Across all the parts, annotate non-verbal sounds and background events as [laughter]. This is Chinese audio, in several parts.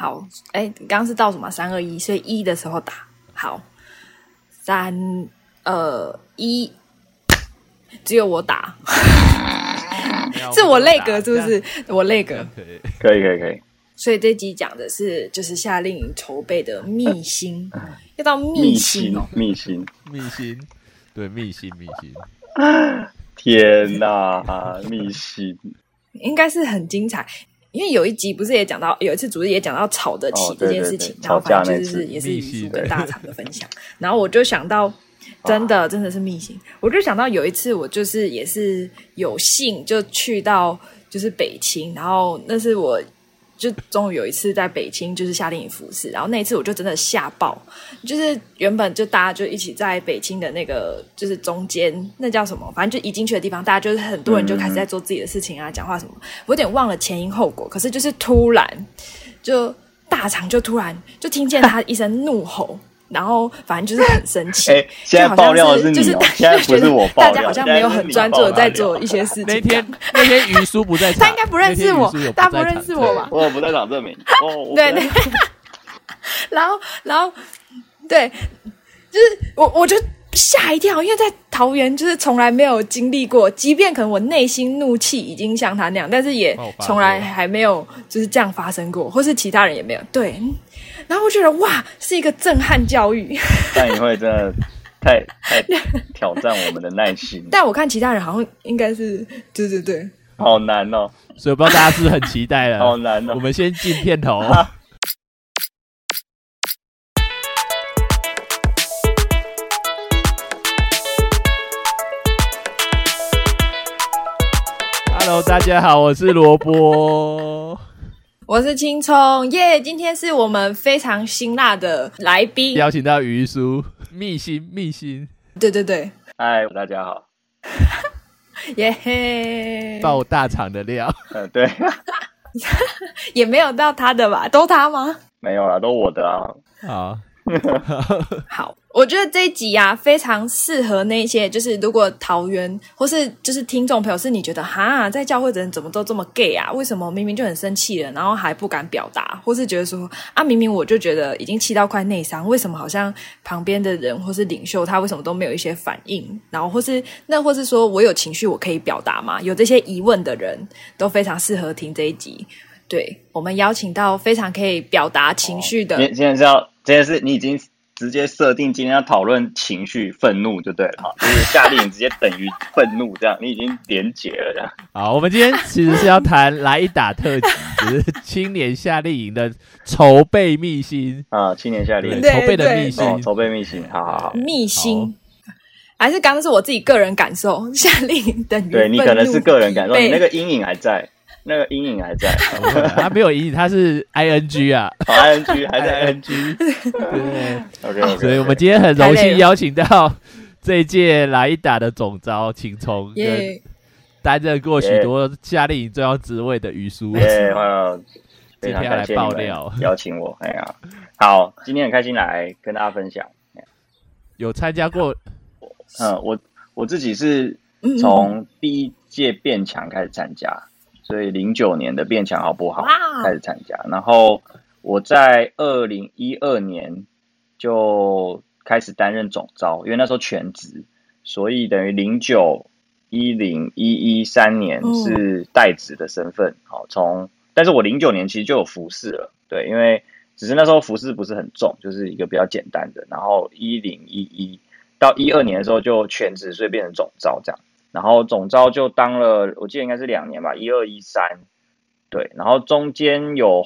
好，哎，刚刚是倒数嘛？三二一，所以一的时候打。好，三二一，只有我打，[laughs] 是我累格是不是？我累格可以。可以可以可以，所以这集讲的是就是夏令营筹备的秘辛，[laughs] 要到秘密心辛哦。密心，密心，对，密心，密心。[laughs] 天哪，密心，应该是很精彩。因为有一集不是也讲到，有一次主持也讲到吵得起这件事情，对对然后反正就是也是语密信叔跟大厂的分享，然后我就想到，[laughs] 真的真的是密信，我就想到有一次我就是也是有幸就去到就是北青，然后那是我就终于有一次在北京就是夏令营服侍，然后那一次我就真的吓爆，就是原本就大家就一起在北京的那个就是中间那叫什么，反正就移进去的地方，大家就是很多人就开始在做自己的事情啊，讲话什么，我有点忘了前因后果，可是就是突然就大厂就突然就听见他一声怒吼。然后反正就是很生气，[laughs] 哎现在就好像爆料的是你就是哦现在不是我爆料大家好像没有很专注的在做一些事情。[laughs] 那天那天于叔不在场，他应该不认识我那天于叔有，大家不认识我吧？我不在场证明。对对，[laughs] 然后然后对，就是我我就吓一跳，因为在桃园就是从来没有经历过，即便可能我内心怒气已经像他那样，但是也从来还没有就是这样发生过，或是其他人也没有。对，嗯然后我觉得哇，是一个震撼教育。但你会真的太太挑战我们的耐心，[laughs] 但我看其他人好像应该是，对对对，好难哦，所以我不知道大家是不是很期待了。[laughs] 好难哦我。们先进片头。[laughs] Hello，大家好，我是萝卜。我是青葱耶今天是我们非常辛辣的来宾，邀请到于叔，密心密心对对对，嗨，大家好。[laughs] 耶嘿，爆大厂的料。嗯，对，[laughs] 也没有到他的吧？都他吗？没有啦，都我的啊。好，[laughs] 好，我觉得这一集啊，非常适合那些就是如果桃园或是就是听众朋友是你觉得哈，在教会的人怎么都这么 gay 啊？为什么明明就很生气了，然后还不敢表达，或是觉得说啊，明明我就觉得已经气到快内伤，为什么好像旁边的人或是领袖他为什么都没有一些反应？然后或是那或是说我有情绪我可以表达吗？有这些疑问的人都非常适合听这一集。对我们邀请到非常可以表达情绪的，今天今天是要，今天是你已经直接设定今天要讨论情绪、愤怒就对了哈，[laughs] 就是夏令营直接等于愤怒这样，你已经连结了这样。[laughs] 好，我们今天其实是要谈来一打特辑，就是青年夏令营的筹备秘辛，[laughs] 啊，青年夏令营筹备的对秘辛。哦，筹备秘辛，好好好。秘辛，还是刚刚是我自己个人感受，夏令营等于对你可能是个人感受，你那个阴影还在，那个阴影还在。[laughs] 他没有阴影，他是 I N G 啊好，ing 还在 I N G，对。OK 所以我们今天很荣幸邀请到这一届来一打的总招秦聪，跟担任过许多夏令营重要职位的于叔。今天要来感谢你们爆料邀请我。哎呀，好，今天很开心来跟大家分享。有参加过嗯，我我自己是嗯从第一届变强开始参加，所以零九年的变强好不好开始参加，然后我在二零一二年就开始担任总招，因为那时候全职，所以等于零九一零一一三年哦是代职的身份。好，从但是我零九年其实就有服饰了，对，因为只是那时候服饰不是很重，就是一个比较简单的。然后一零一一到一二年的时候就全职，所以变成总招这样。然后总招就当了，我记得应该是两年吧，一二一三，对。然后中间有，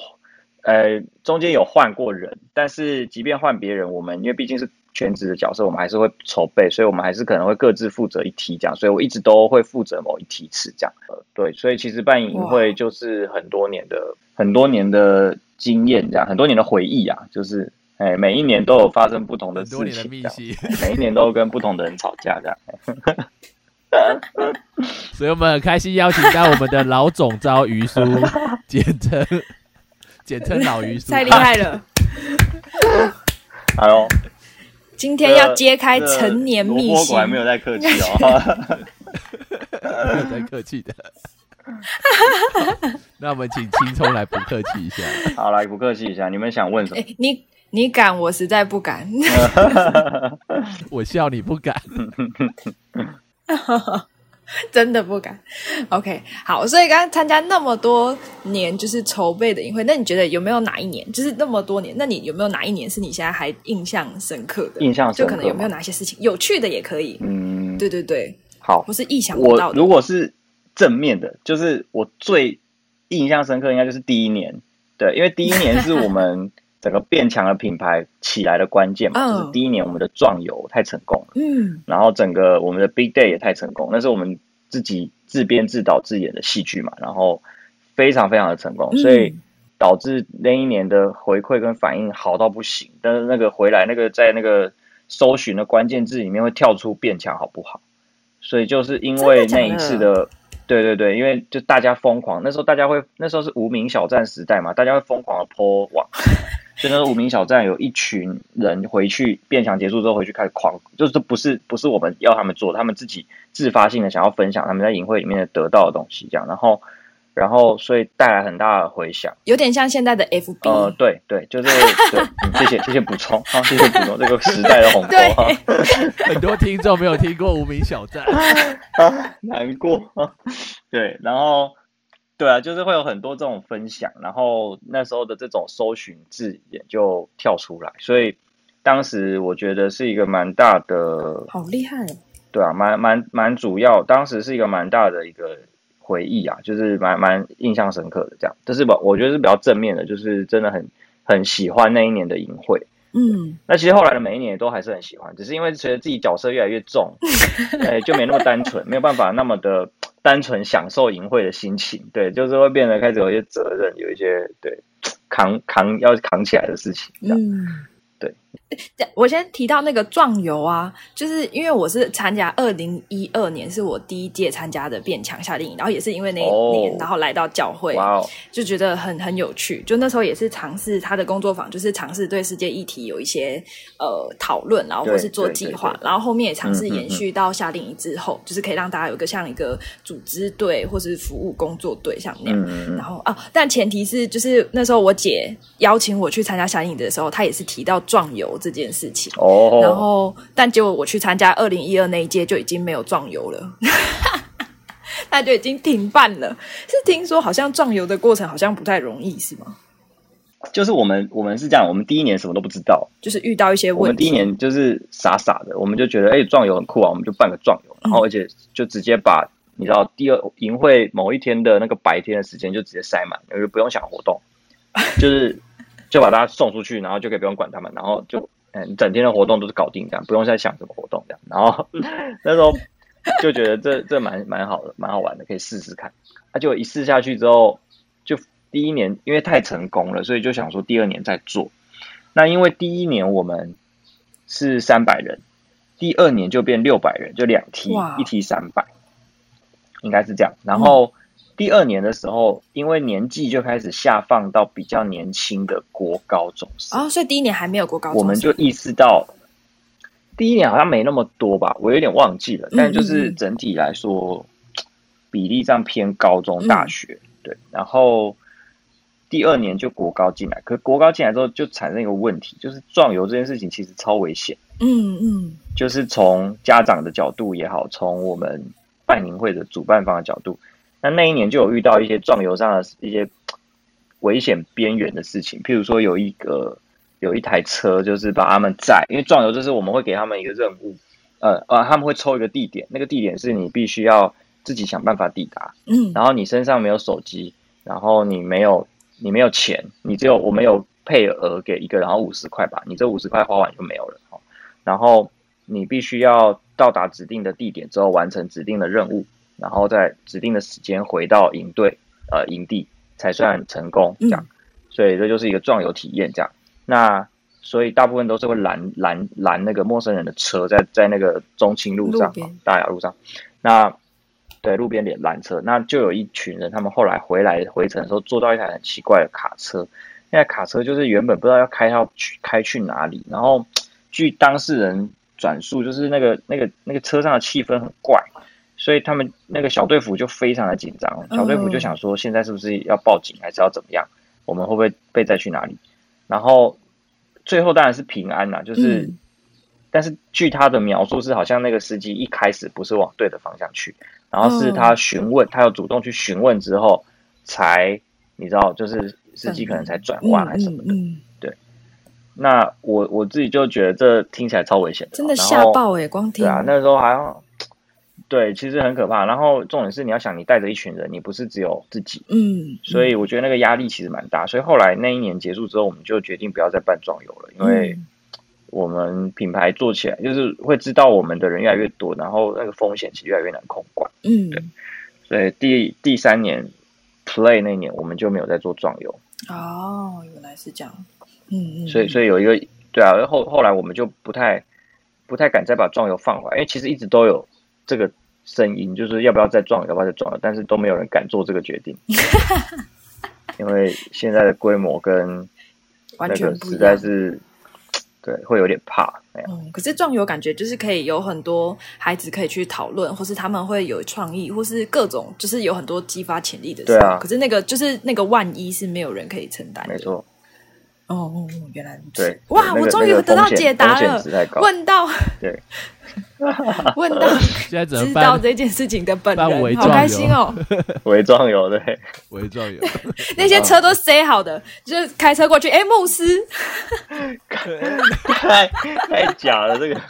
呃，中间有换过人，但是即便换别人，我们因为毕竟是全职的角色，我们还是会筹备，所以我们还是可能会各自负责一梯这样。所以我一直都会负责某一梯次这样。呃，对，所以其实办影会就是很多年的很多年的经验这样，很多年的回忆啊，就是。哎，每一年都有发生不同的事情，每一年都跟不同的人吵架，这样。[laughs] [laughs] 所以我们很开心邀请到我们的老总招于叔，简称简称老于叔，太厉害了！[laughs] 哎呦，今天要揭开成年秘辛萝卜果，然没有在客气哦。没有在客气的。那我们请青葱来不客气一下。好，来不客气一下，你们想问什么？哎，你你敢，我实在不敢。[laughs] 我笑你不敢。[laughs] 真的不敢。OK，好，所以刚刚参加那么多年，就是筹备的营会，那你觉得有没有哪一年，就是那么多年，那你有没有哪一年是你现在还印象深刻的？印象深刻就可能有没有哪些事情有趣的也可以。嗯，对对对，好不，是意想不到。如果是正面的，就是我最印象深刻，应该就是第一年，对，因为第一年是我们整个变强的品牌起来的关键嘛，嗯就是第一年我们的壮游太成功了。嗯然后整个我们的 Big Day 也太成功，那是我们自己自编自导自演的戏剧嘛，然后非常非常的成功，嗯所以导致那一年的回馈跟反应好到不行。但是那个回来那个在那个搜寻的关键字里面会跳出变强好不好？所以就是因为那一次的。对对对，因为就大家疯狂，那时候大家会那时候是无名小站时代嘛，大家会疯狂的 po 网，所以那时候无名小站有一群人回去变强结束之后回去开始狂，就是这不是不是我们要他们做，他们自己自发性的想要分享他们在营会里面的得到的东西，这样，然后然后所以带来很大的回响。有点像现在的 FB。呃，对对，就是对，嗯谢谢谢谢补充，好、谢谢补充这个时代的鸿沟啊。[laughs] 很多听众没有听过无名小站，啊，[laughs] 难过。[laughs] 对，然后对啊，就是会有很多这种分享，然后那时候的这种搜寻字眼就跳出来，所以当时我觉得是一个蛮大的，好厉害！对啊，蛮蛮蛮主要，当时是一个蛮大的一个回忆啊，就是蛮蛮印象深刻的这样。这是吧？我觉得是比较正面的，就是真的很很喜欢那一年的营会。嗯，那其实后来的每一年也都还是很喜欢，只是因为随着自己角色越来越重，[laughs] 哎，就没那么单纯，没有办法那么的单纯享受淫秽的心情，对，就是会变得开始有一些责任，有一些对扛扛要扛起来的事情，嗯，我先提到那个壮游啊，就是因为我是参加二零一二年是我第一届参加的变强夏令营，然后也是因为那一哦年，然后来到教会，就觉得很很有趣。就那时候也是尝试他的工作坊，就是尝试对世界议题有一些呃讨论，然后或是做计划然后后面也尝试延续到夏令营之后，就是可以让大家有一个像一个组织队或是服务工作队像那样。然后啊，但前提是就是那时候我姐邀请我去参加夏令营的时候，她也是提到壮游这件事情。哦，然后，但结果我去参加二零一二那一届就已经没有壮游了，[laughs] 那就已经停办了。是听说好像壮游的过程好像不太容易，是吗？就是我们我们是这样，我们第一年什么都不知道，就是遇到一些问题。我们第一年就是傻傻的，我们就觉得哎、壮游很酷啊，我们就办个壮游，然后而且就直接把你知道第二营会某一天的那个白天的时间就直接塞满，因为不用想活动，就是就把大家送出去，然后就可以不用管他们，然后就嗯整天的活动都是搞定这样，不用再想什么活动这样，然后 [laughs] 那时候就觉得这这蛮蛮好的，蛮好玩的，可以试试看。那、就一试下去之后，就第一年因为太成功了，所以就想说第二年再做。那因为第一年我们是三百人，第二年就变六百人，就两梯，一梯三百，应该是这样。然后第二年的时候，因为年纪就开始下放到比较年轻的国高中生，哦，所以第一年还没有国高中生，我们就意识到，第一年好像没那么多吧，我有点忘记了，嗯但就是整体来说，比例上偏高中、大学，对。然后第二年就国高进来，可国高进来之后就产生一个问题，就是壮游这件事情其实超危险，嗯嗯。就是从家长的角度也好，从我们办营会的主办方的角度，那那一年就有遇到一些撞油上的一些危险边缘的事情，譬如说有一个有一台车，就是把他们载，因为撞油就是我们会给他们一个任务，呃呃，他们会抽一个地点，那个地点是你必须要自己想办法抵达，嗯，然后你身上没有手机，然后你没有你没有钱，你只有我们有配额给一个，然后五十块吧，你这五十块花完就没有了，哦然后你必须要到达指定的地点之后完成指定的任务，然后在指定的时间回到营队呃营地才算成功，这样，所以这就是一个壮游体验这样。那所以大部分都是会拦拦拦那个陌生人的车在在那个中清路上路大雅路上，那对路边点拦车，那就有一群人，他们后来回来回程的时候坐到一台很奇怪的卡车，那台卡车就是原本不知道要开到去开去哪里，然后据当事人转述，就是那个那个那个车上的气氛很怪，所以他们那个小队服就非常的紧张，小队服就想说，现在是不是要报警，还是要怎么样？我们会不会被载去哪里？然后最后当然是平安啦，就是，嗯但是据他的描述是，好像那个司机一开始不是往对的方向去，然后是他询问，他要主动去询问之后，才你知道，就是司机可能才转弯还是什么的。嗯，嗯那我我自己就觉得这听起来超危险的，真的吓爆哎、光听对啊，那时候好像对，其实很可怕。然后重点是你要想，你带着一群人，你不是只有自己，嗯，所以我觉得那个压力其实蛮大。所以后来那一年结束之后，我们就决定不要再办壮游了，因为嗯我们品牌做起来就是会知道我们的人越来越多，然后那个风险其实越来越难控管。嗯对所以第第三年 Play 那年，我们就没有再做壮游。哦，原来是这样，嗯嗯，所以所以有一个对啊，后后来我们就不太不太敢再把壮游放回来，因为其实一直都有这个声音，就是要不要再撞，要不要再撞了，但是都没有人敢做这个决定，[laughs] 因为现在的规模跟完那个实全不一样。在是对会有点怕，嗯，可是壮游感觉就是可以有很多孩子可以去讨论，或是他们会有创意，或是各种就是有很多激发潜力的时候。对啊可是那个就是那个万一是没有人可以承担的。没。错，哦哦哦，原来如此。对，哇，那个我终于那个得到解答了问到 [laughs] 对，[laughs] 问到现在知道办？这件事情的本人，好开心哦！[laughs] 伪装游对，伪装游，那些车都塞好的，就是开车过去，哎，牧师，太太假了这个。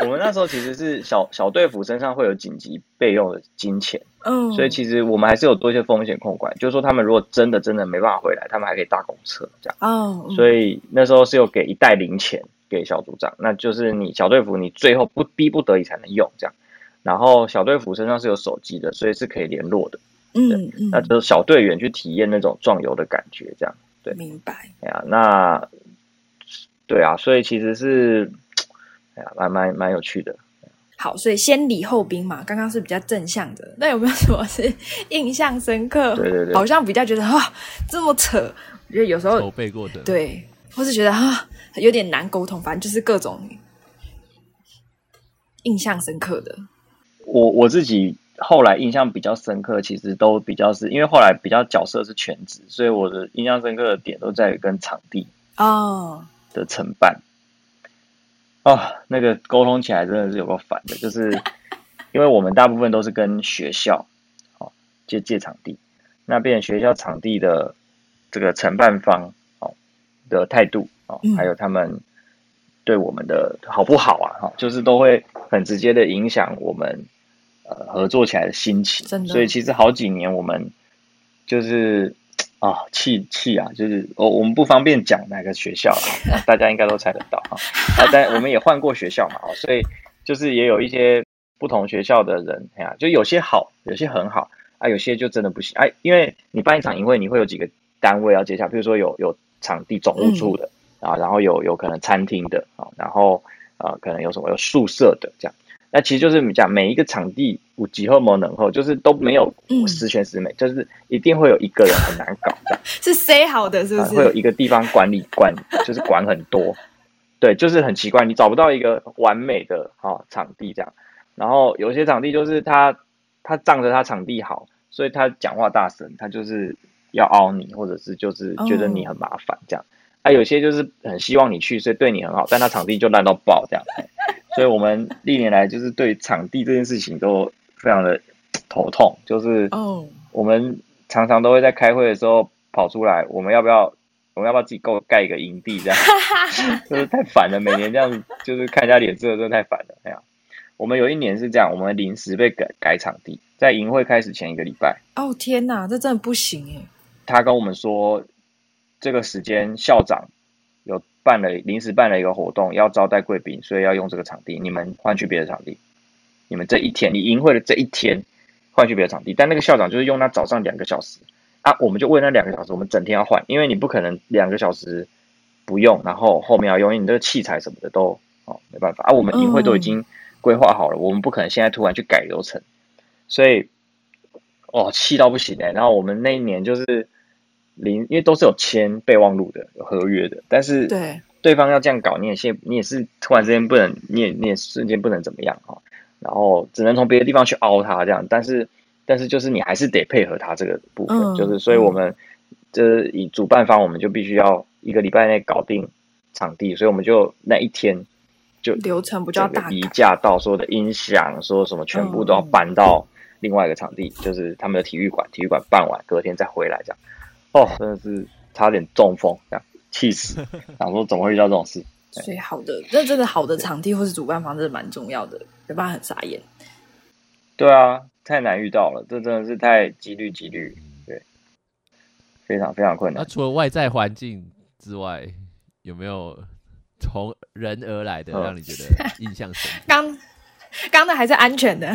我们那时候其实是小小队服身上会有紧急备用的金钱，嗯，所以其实我们还是有多一些风险控管，就是说他们如果真的真的没办法回来，他们还可以搭公车这样。哦，所以以那时候是有给一袋零钱给小组长，那就是你小队服你最后不逼不得已才能用这样。然后小队服身上是有手机的，所以是可以联络的。嗯嗯，那就是小队员去体验那种壮游的感觉这样。对明白。哎呀，那对啊，所以其实是哎呀，蛮蛮蛮有趣的。好，所以先礼后兵嘛，刚刚是比较正向的。那有没有什么是 [laughs] 印象深刻？对对对好像比较觉得啊，这么扯。我觉得有时候筹备过的，，对，或是觉得啊有点难沟通，反正就是各种印象深刻的。我我自己后来印象比较深刻，其实都比较是因为后来比较角色是全职，所以我的印象深刻的点都在于跟场地哦，的承办。啊、那个沟通起来真的是有个烦的，就是 [laughs] 因为我们大部分都是跟学校哦借借场地，那变成学校场地的这个承办方哦的态度哦嗯，还有他们对我们的好不好啊，哈、就是都会很直接的影响我们呃合作起来的心情真。的所以其实好几年我们就是啊气气啊，就是我我们不方便讲哪个学校啊，大家应该都猜得到啊。啊，但我们也换过学校嘛，哦，所以就是也有一些不同学校的人，哎呀，就有些好，有些很好啊，有些就真的不行哎，因为你办一场营会，你会有几个单位要接洽，比如说有有场地总务处的、啊，然后有有可能餐厅的啊，然后呃可能有什么有宿舍的这样。那其实就是你讲每一个场地五级后某能后，就是都没有嗯十全十美，就是一定会有一个人很难搞这样。[laughs] 是 say 好的，是不啊，是？会有一个地方管理管，就是管很多，对，就是很奇怪，你找不到一个完美的哈、场地这样。然后有些场地就是他他仗着他场地好，所以他讲话大声，他就是要凹你，或者是就是觉得你很麻烦这样。啊，有些就是很希望你去，所以对你很好，但他场地就烂到爆这样。哎所以我们历年来就是对场地这件事情都非常的头痛，就是哦，我们常常都会在开会的时候跑出来，我们要不要，我们要不要自己够盖一个营地这样，[laughs] 就是太烦了。每年这样就是看人家脸色，真的太烦了。哎呀，我们有一年是这样，我们临时被改改场地，在营会开始前一个礼拜，哦天哪，这真的不行哎。他跟我们说，这个时间校长有办了临时办了一个活动，要招待贵宾，所以要用这个场地，你们换去别的场地。你们这一天，你营会的这一天换去别的场地，但那个校长就是用那早上两个小时。啊，我们就为那两个小时，我们整天要换，因为你不可能两个小时不用，然后后面要用，因为你这个器材什么的都哦没办法。啊，我们营会都已经规划好了，我们不可能现在突然去改流程，所以哦气到不行哎、然后我们那一年就是临，因为都是有签备忘录的、有合约的，但是对，对方要这样搞，你也现你也是突然之间不能，你也你也瞬间不能怎么样哈、然后只能从别的地方去凹他这样，但是但是就是你还是得配合他这个部分，嗯就是所以我们这以主办方我们就必须要一个礼拜内搞定场地，所以我们就那一天就流程比较大移驾到所有的音响，所有什么全部都要搬到另外一个场地，就是他们的体育馆，体育馆办完隔天再回来这样。哦，真的是差点中风，这样气死，想说怎么会遇到这种事？[laughs] 所以好的，那真的好的场地或是主办方真的蛮重要的，没办法很傻眼。对啊，太难遇到了，这真的是太几率几率，对，非常非常困难那。除了外在环境之外，有没有从人而来的嗯让你觉得 [laughs] 印象深刻？刚刚的还是安全的，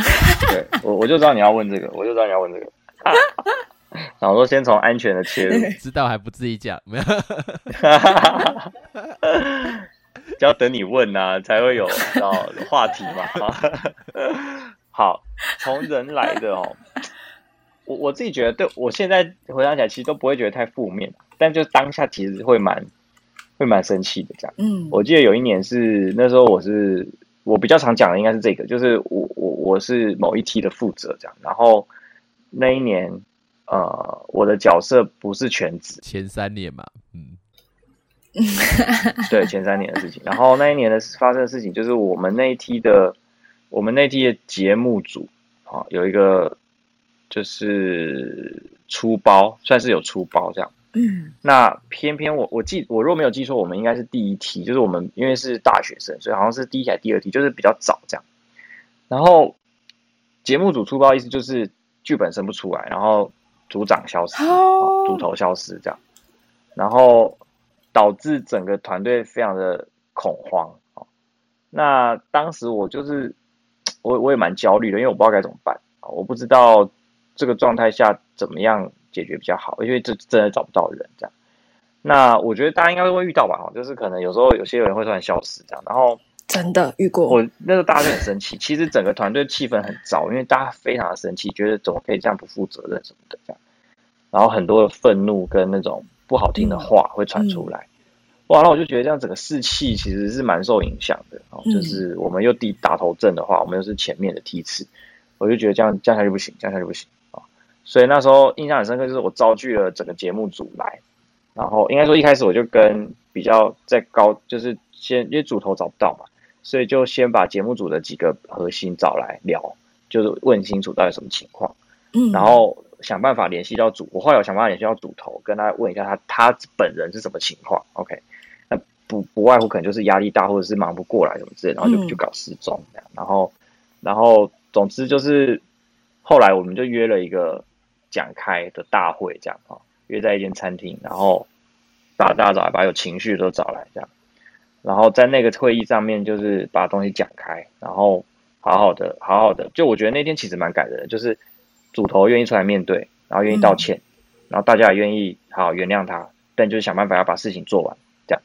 对我我就知道你要问这个，我就知道你要问这个。[laughs] 然后说先从安全的切入，知道还不自己讲？没有，[laughs] 就要等你问呐、才会有知道话题嘛。好，从人来的哦，我我自己觉得，对我现在回想起来，其实都不会觉得太负面，但就当下其实会蛮会蛮生气的这样。嗯，我记得有一年是那时候我是我比较常讲的应该是这个，就是我我我是某一期的负责这样，然后那一年呃我的角色不是全职，前三年嘛，嗯，[laughs] 对前三年的事情，然后那一年的发生的事情就是我们那一期的我们那一期的节目组啊有一个就是出包，算是有出包这样。嗯那偏偏我我记我若没有记错，我们应该是第一梯，就是我们因为是大学生，所以好像是第一题还是第二题，就是比较早这样。然后节目组出包意思就是剧本生不出来，然后组长消失，哦组头消失这样，然后导致整个团队非常的恐慌哦。那当时我就是 [tsk] 我我也蛮焦虑的，因为我不知道该怎么办啊，我不知道这个状态下怎么样解决比较好，因为这真的找不到人这样。那我觉得大家应该都会遇到吧，哈，就是可能有时候有些人会突然消失这样，然后真的遇过，我那时候大家都很生气，其实整个团队气氛很糟，因为大家非常的生气，觉得怎么可以这样不负责任什么的这样，然后很多的愤怒跟那种不好听的话会传出来，哇，那我就觉得这样整个士气其实是蛮受影响的，哦，嗯就是我们又第打头阵的话，我们又是前面的梯次，我就觉得这样这样下去不行，这样下去不行啊，所以那时候印象很深刻，就是我召集了整个节目组来。然后应该说一开始我就跟比较在高，就是先因为主头找不到嘛，所以就先把节目组的几个核心找来聊，就是问清楚到底什么情况，嗯，然后想办法联系到主，我后来有想办法联系到主头，跟他问一下他他本人是什么情况，OK，那不不外乎可能就是压力大或者是忙不过来什么之类，然后就嗯。就搞失踪这样，然后然后总之就是后来我们就约了一个讲开的大会这样啊。约在一间餐厅，然后把大家找来，把有情绪的都找来，这样，然后在那个会议上面，就是把东西讲开，然后好好的，好好的，就我觉得那天其实蛮感人的，就是主头愿意出来面对，然后愿意道歉，然后大家也愿意好好原谅他，但就是想办法要把事情做完，这样，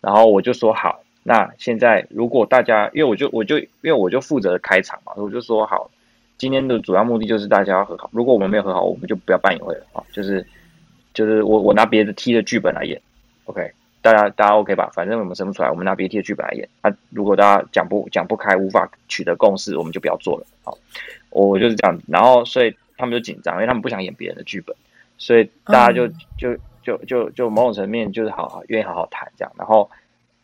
然后我就说好，那现在如果大家，因为我就我就因为我就负责开场嘛，我就说好，今天的主要目的就是大家要和好，如果我们没有和好，我们就不要办演会了啊，就是。就是我我拿别的 T 的剧本来演，OK，大家大家 OK 吧？反正我们生不出来，我们拿别的梯的剧本来演。啊，如果大家讲不讲不开，无法取得共识，我们就不要做了。好，我就是这样。然后所以他们就紧张，因为他们不想演别人的剧本，所以大家就、嗯就就就就某种层面就是好好愿意好好谈这样。然后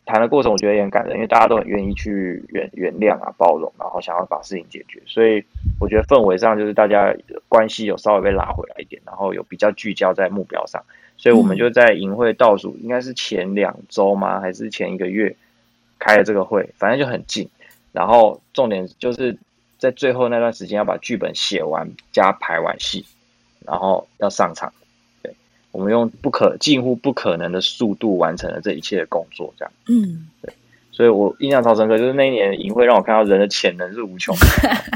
谈的过程我觉得也很感人，因为大家都很愿意去原原谅啊、包容，然后想要把事情解决。所以我觉得氛围上就是大家关系有稍微被拉回来一点，然后有比较聚焦在目标上。所以我们就在营会倒数，应该是前两周吗？还是前一个月开了这个会？反正就很近。然后重点就是在最后那段时间要把剧本写完加排完戏，然后要上场。对，我们用不可近乎不可能的速度完成了这一切的工作，这样。嗯，对所以我印象超深刻，就是那一年的营会让我看到人的潜能是无穷的，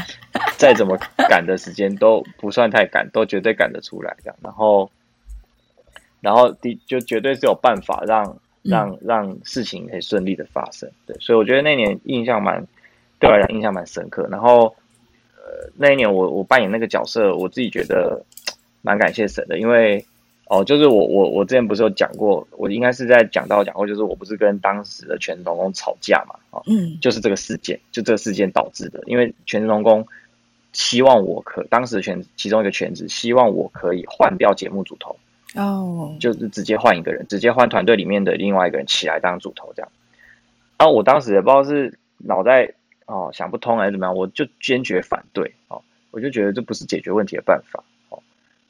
[laughs] 再怎么赶的时间都不算太赶，都绝对赶得出来这样。然后，然后的就绝对是有办法让让让事情可以顺利的发生。对，所以我觉得那年印象蛮对我来讲印象蛮深刻。然后，呃，那一年我我扮演那个角色，我自己觉得蛮感谢神的，因为哦，就是我我我之前不是有讲过，我应该是在讲到讲过，就是我不是跟当时的全职童工吵架嘛，哦，嗯就是这个事件，就这个事件导致的，因为全职童工希望我可当时的全其中一个全职希望我可以换掉节目组头，哦，就是直接换一个人，直接换团队里面的另外一个人起来当主头这样。然后我当时也不知道是脑袋哦想不通还是怎么样，我就坚决反对哦，我就觉得这不是解决问题的办法哦。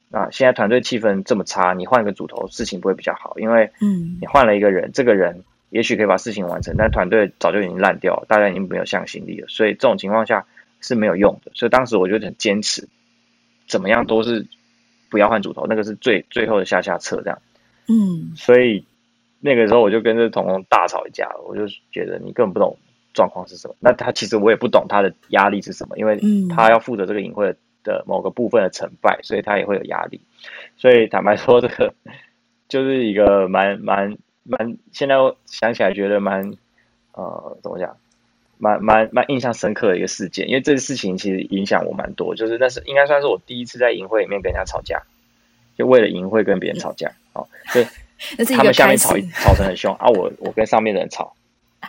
那现在团队气氛这么差，你换一个主头，事情不会比较好，因为嗯你换了一个人，这个人也许可以把事情完成，但团队早就已经烂掉了，大家已经没有向心力了，所以这种情况下是没有用的。所以当时我就很坚持，怎么样都是不要换主头，那个是最最后的下下策这样。嗯所以那个时候我就跟这童工大吵一架，我就觉得你根本不懂状况是什么。那他其实我也不懂他的压力是什么，因为嗯他要负责这个营会的某个部分的成败，所以他也会有压力。所以坦白说，这个就是一个蛮蛮蛮，现在想起来觉得蛮呃怎么讲，蛮蛮蛮印象深刻的一个事件。因为这个事情其实影响我蛮多，就是那是应该算是我第一次在营会里面跟人家吵架，就为了营会跟别人吵架。哦，对 [laughs] 他们下面吵，吵得很凶啊，我我跟上面的人吵，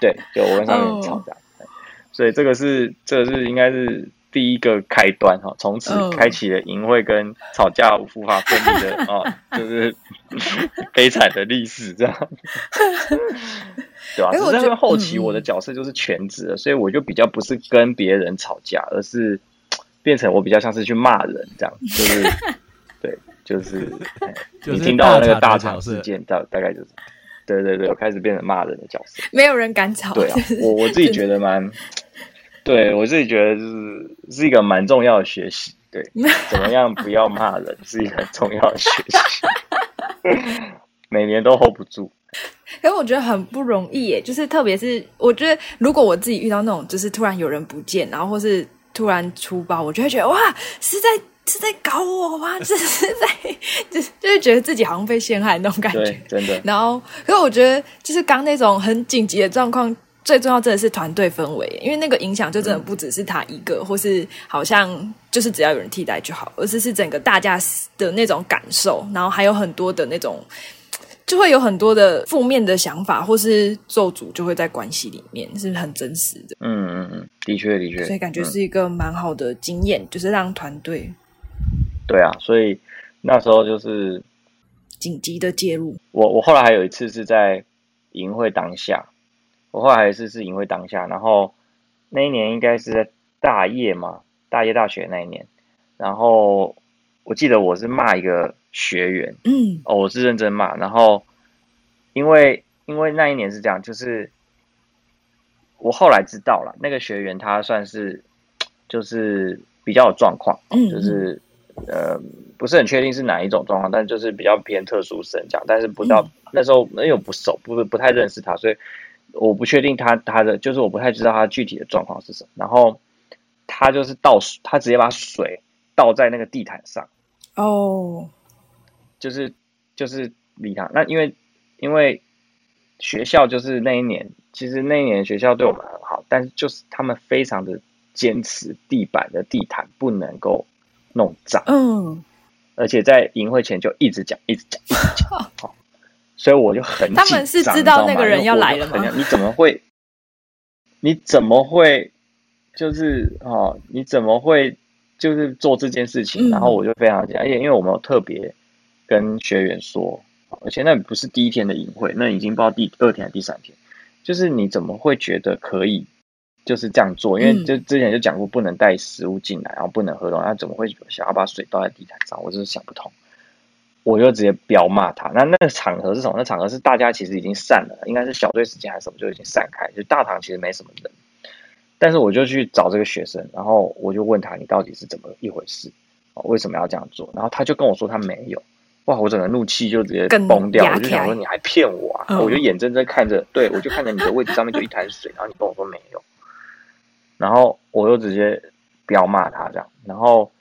对，就我跟上面的人吵哦这样，对所以这个是这个是应该是第一个开端哈，从此嗯开启了淫秽跟吵架无法分离的 [laughs] 哦，就是 [laughs] 悲惨的历史这样，[laughs] 对吧、只是因为后期我的角色就是全职了，所以我就比较不是跟别人吵架，而是变成我比较像是去骂人这样，就是对，就是。哎你听到的那个大厂事件，大大概就是，对对对，我开始变成骂人的角色。没有人敢吵。对啊，我我自己觉得蛮，对我自己觉得就是是一个蛮重要的学习。对，[laughs] 怎么样不要骂人是一个很重要的学习。[laughs] 每年都 hold 不住，可是我觉得很不容易耶，就是特别是我觉得，如果我自己遇到那种就是突然有人不见，然后或是突然出包，我就会觉得哇，是在是在搞我吗？这是在就是 [laughs] 就是觉得自己好像被陷害那种感对觉。，真的，然后，可是我觉得就是刚那种很紧急的状况，最重要真的是团队氛围，因为那个影响就真的不只是他一个，或是好像就是只要有人替代就好，而是是整个大家的那种感受，然后还有很多的那种。就会有很多的负面的想法，或是咒诅就会在关系里面，是很真实的，嗯嗯嗯，的确的确，所以感觉嗯是一个蛮好的经验，就是让团队对啊，所以那时候就是紧急的介入。我我后来还有一次是在营会当下，我后来还是是营会当下，然后那一年应该是在大业嘛，大业大学那一年，然后我记得我是骂一个学员，嗯哦，我是认真骂，然后因为因为那一年是这样，就是我后来知道了，那个学员他算是就是比较有状况，嗯就是呃不是很确定是哪一种状况，但就是比较偏特殊生这样，但是不知道、嗯。那时候因为我不熟，不不太认识他，所以我不确定他他的就是我不太知道他具体的状况是什么，然后他就是倒水，他直接把水倒在那个地毯上。哦，就是就是礼堂。那因为因为学校就是那一年，其实那一年学校对我们很好，但是就是他们非常的坚持地板的地毯不能够弄脏，嗯，而且在营会前就一直讲，一直讲，一直讲。好，[laughs] 所以我就很他们是知道那个人要来了吗你怎么会？你怎么会？就是哦，你怎么会就是做这件事情？嗯然后我就非常紧张，而且因为我们有特别跟学员说，而且那不是第一天的营会，那已经不知道第二天还是第三天。就是你怎么会觉得可以就是这样做？因为嗯就之前就讲过，不能带食物进来，然后不能喝东西，那怎么会想要把水倒在地毯上？我就是想不通。我就直接彪骂他。那那个场合是什么？那场合是大家其实已经散了，应该是小队时间还是什么就已经散开，就大堂其实没什么人。但是我就去找这个学生，然后我就问他你到底是怎么一回事？哦为什么要这样做？然后他就跟我说他没有。哇！我整个怒气就直接更崩掉，我就想说你还骗我啊！嗯我就眼睁睁看着，对我就看着你的位置上面就一滩水，然后你跟我说没有，然后我就直接彪骂他这样，然后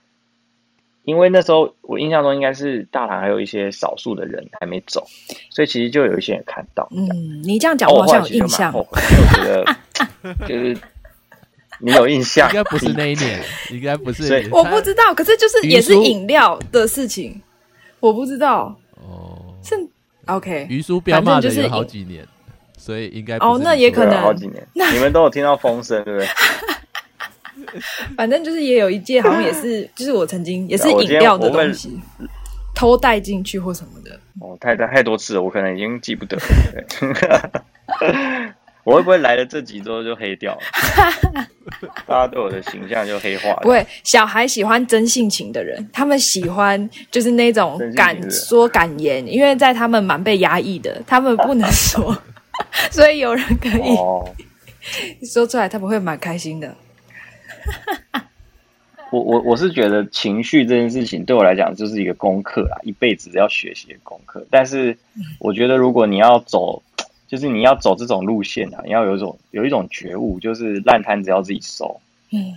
因为那时候我印象中应该是大堂还有一些少数的人还没走，所以其实就有一些人看到，嗯，你这样讲哦我好像有印象。我觉得就是你有印象，[laughs] 应该不是那一年，[laughs] 应该不是。我不知道，可是就是也是叔饮料的事情，我不知道。哦是 OK，于叔彪骂就是好几年，所以应该哦那也可能好几年，你们都有听到风声，对不对？[laughs] [laughs] 反正就是也有一届好像也是，[laughs] 就是我曾经也是饮料的东西偷带进去或什么的。哦，太太太多次了，我可能已经记不得 [laughs] 我会不会来了这几周就黑掉了？大家对我的形象就黑化了。不会，小孩喜欢真性情的人，他们喜欢就是那种敢说敢言，因为在他们蛮被压抑的，他们不能说，所以有人可以哦，说出来，他们会蛮开心的。[laughs] 我我我是觉得情绪这件事情对我来讲就是一个功课啦，一辈子要学习的功课。但是我觉得如果你要走，就是你要走这种路线啊，你要有一种有一种觉悟，就是烂摊子要自己收。嗯，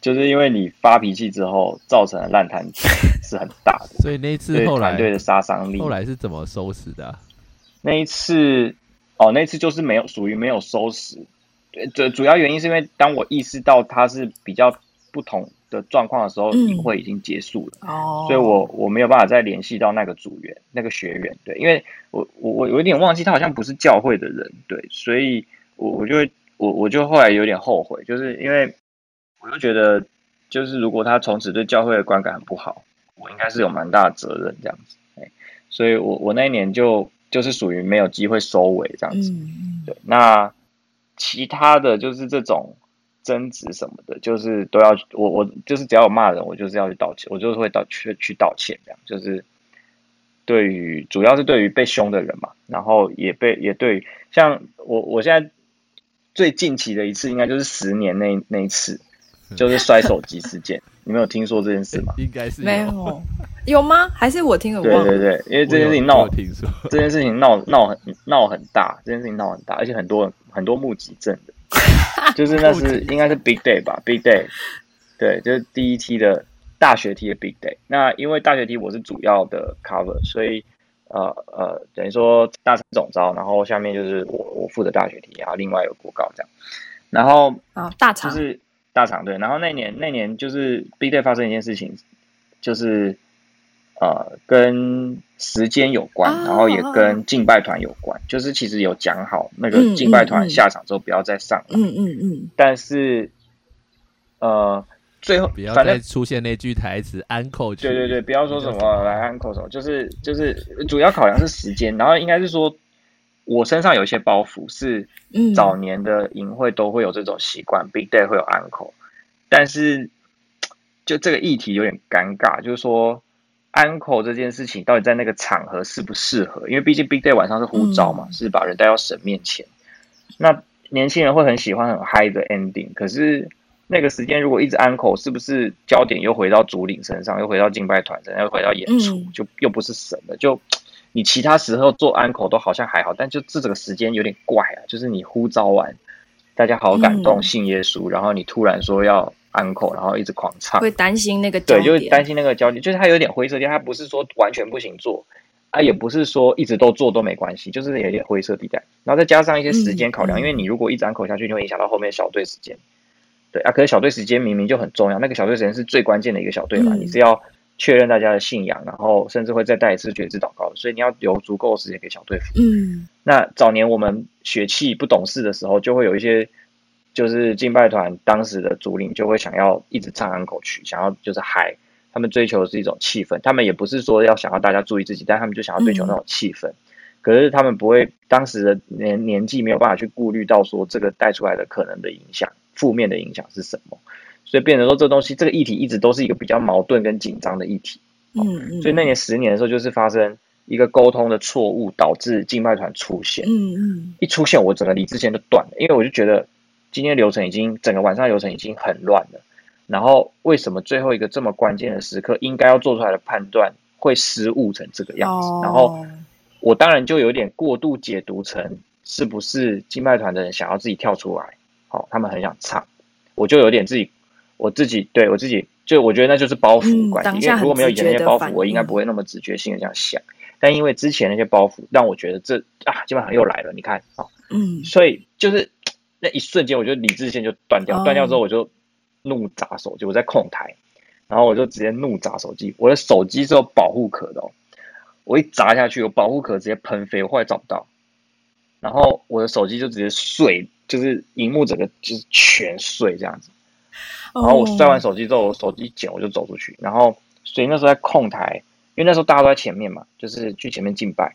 就是因为你发脾气之后造成的烂摊子是很大的，[laughs] 所以那一次对后来团队的杀伤力。后来是怎么收拾的啊、那一次，哦，那一次就是没有属于没有收拾。对，主主要原因是因为当我意识到它是比较不同的状况的时候，嗯营会已经结束了，哦，所以我我没有办法再联系到那个组员、那个学员。对，因为我我我有点忘记他好像不是教会的人，对，所以我我就会我我就后来有点后悔，就是因为我就觉得，就是如果他从此对教会的观感很不好，我应该是有蛮大的责任这样子。哎，所以我我那一年就就是属于没有机会收尾这样子。对，那其他的就是这种争执什么的，就是都要我我就是只要有骂人，我就是要去道歉，我就是会道去去道歉，这样就是对于主要是对于被凶的人嘛，然后也被也对于像我我现在最近期的一次应该就是十年那那一次，[laughs] 就是摔手机事件，你们有听说这件事吗？应该是没有有吗？还是我听了对？对对，因为这件事情闹听说，这件事情闹闹很闹很大，这件事情闹很大，而且很多很多目击证的，[laughs] 就是那是应该是 Big Day 吧，Big Day，对，就是第一梯的大学梯的 Big Day。那因为大学梯我是主要的 cover，所以呃呃，等于说大三总招，然后下面就是我我负责大学梯，然后另外有国高这样，然后啊，大厂。就是大厂对。然后那年那年就是 Big Day 发生一件事情，就是呃跟时间有关，啊然后也跟敬拜团有关。就是其实有讲好那个嗯敬拜团下场之后不要再上了，嗯嗯嗯，但是呃最后不要反正再出现那句台词 “uncle” 去。对对对，不要说什么来 “uncle” 什么，就是就是主要考量是时间，然后应该是说我身上有一些包袱是。嗯早年的营会都会有这种习惯，Big Day 会有 uncle，但是就这个议题有点尴尬，就是说 uncle 这件事情到底在那个场合适不适合？因为毕竟 Big Day 晚上是呼召嘛，嗯是把人带到神面前。那年轻人会很喜欢很嗨的 ending，可是那个时间如果一直 uncle，是不是焦点又回到主领身上，又回到敬拜团身上，又回到演出，嗯就又不是神了，就。你其他时候做安口都好像还好，但就这这个时间有点怪啊！就是你呼召完，大家好感动，嗯信耶稣，然后你突然说要安口，然后一直狂唱，会担心那个焦对，就是点，担心那个焦点，就是它有点灰色地带，它不是说完全不行做，啊，也不是说一直都做都没关系，就是有点灰色地带。然后再加上一些时间考量，因为你如果一直安口下去，就会影响到后面小队时间。对啊，可是小队时间明明就很重要，那个小队时间是最关键的一个小队嘛，嗯你是要确认大家的信仰，然后甚至会再带一次觉知祷告，所以你要留足够的时间给小队服务。嗯那早年我们血气不懂事的时候，就会有一些就是敬拜团当时的主领就会想要一直唱安口曲，想要就是嗨，他们追求的是一种气氛，他们也不是说要想要大家注意自己，但他们就想要追求那种气氛。可是他们不会，当时的年年纪没有办法去顾虑到说这个带出来的可能的影响，负面的影响是什么，所以变成说这东西这个议题一直都是一个比较矛盾跟紧张的议题。嗯嗯，所以那年十年的时候，就是发生一个沟通的错误，导致敬拜团出现。嗯嗯一出现，我整个理智线就断了，因为我就觉得今天流程已经整个晚上流程已经很乱了，然后为什么最后一个这么关键的时刻应该要做出来的判断会失误成这个样子？哦，然后我当然就有点过度解读成是不是敬拜团的人想要自己跳出来，好、他们很想唱，我就有点自己我自己对我自己就我觉得那就是包袱嗯关系，因为如果没有以前那些包袱，我应该不会那么直觉性的这样想。但因为之前那些包袱，让我觉得这啊，基本上又来了。你看啊、嗯。所以就是那一瞬间，我就理智线就断掉，哦断掉之后我就怒砸手机，我在控台，然后我就直接怒砸手机。我的手机是有保护壳的哦，我一砸下去，我保护壳直接喷飞，我后来找不到，然后我的手机就直接碎，就是荧幕整个就是全碎这样子。然后我摔完手机之后，我手机一捡我就走出去，然后所以那时候在控台，因为那时候大家都在前面嘛，就是去前面敬拜，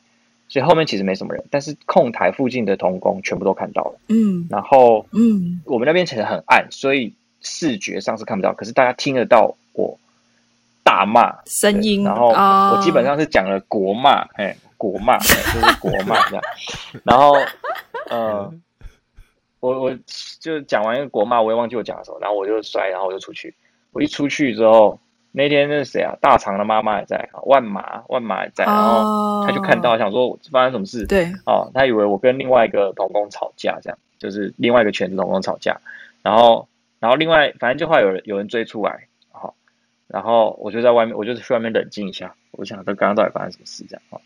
所以后面其实没什么人，但是控台附近的童工全部都看到了。嗯然后嗯我们那边其实很暗，所以视觉上是看不到，可是大家听得到我大骂声音，然后哦我基本上是讲了国骂，哎，国骂，哎就是国骂这样。然后，呃，我我就讲完一个国骂，我也忘记我讲了什么，然后我就摔，然后我就出去。我一出去之后，那天那是谁啊？大肠的妈妈也在，万马万马也在，然后哦他就看到，想说发生什么事？对，哦，他以为我跟另外一个童工吵架，这样就是另外一个全职童工吵架，然后然后另外反正就后来有人有人追出来，好、然后我就在外面，我就去外面冷静一下，我想这刚刚到底发生什么事这样啊？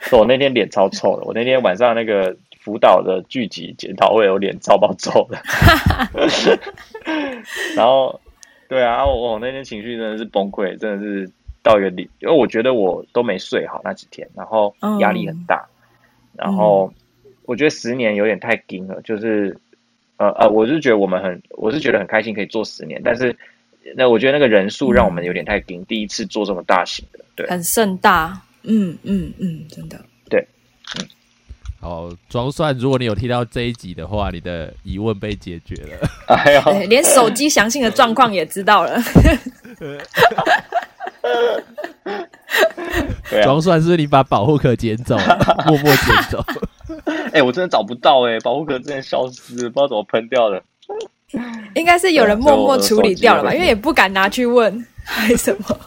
所以我那天脸超臭的，我那天晚上那个辅导的聚集检讨会，我脸超爆臭的，[laughs] [laughs] 然后对啊，我我那天情绪真的是崩溃，真的是到一个底，因为我觉得我都没睡好那几天，然后压力很大，然后我觉得十年有点太紧了，就是呃呃，我是觉得我们很，我是觉得很开心可以做十年，但是那我觉得那个人数让我们有点太紧，第一次做这么大型的，对，很盛大，嗯嗯嗯，真的，好，装蒜，如果你有听到这一集的话，你的疑问被解决了。哎呦，对，连手机详细的状况也知道了，对啊，装蒜是你把保护壳捡走，默默捡走。[laughs] 哎、我真的找不到哎、保护壳真的消失，不知道怎么喷掉的。应该是有人默默处理掉了吧，因为也不敢拿去问，还什么，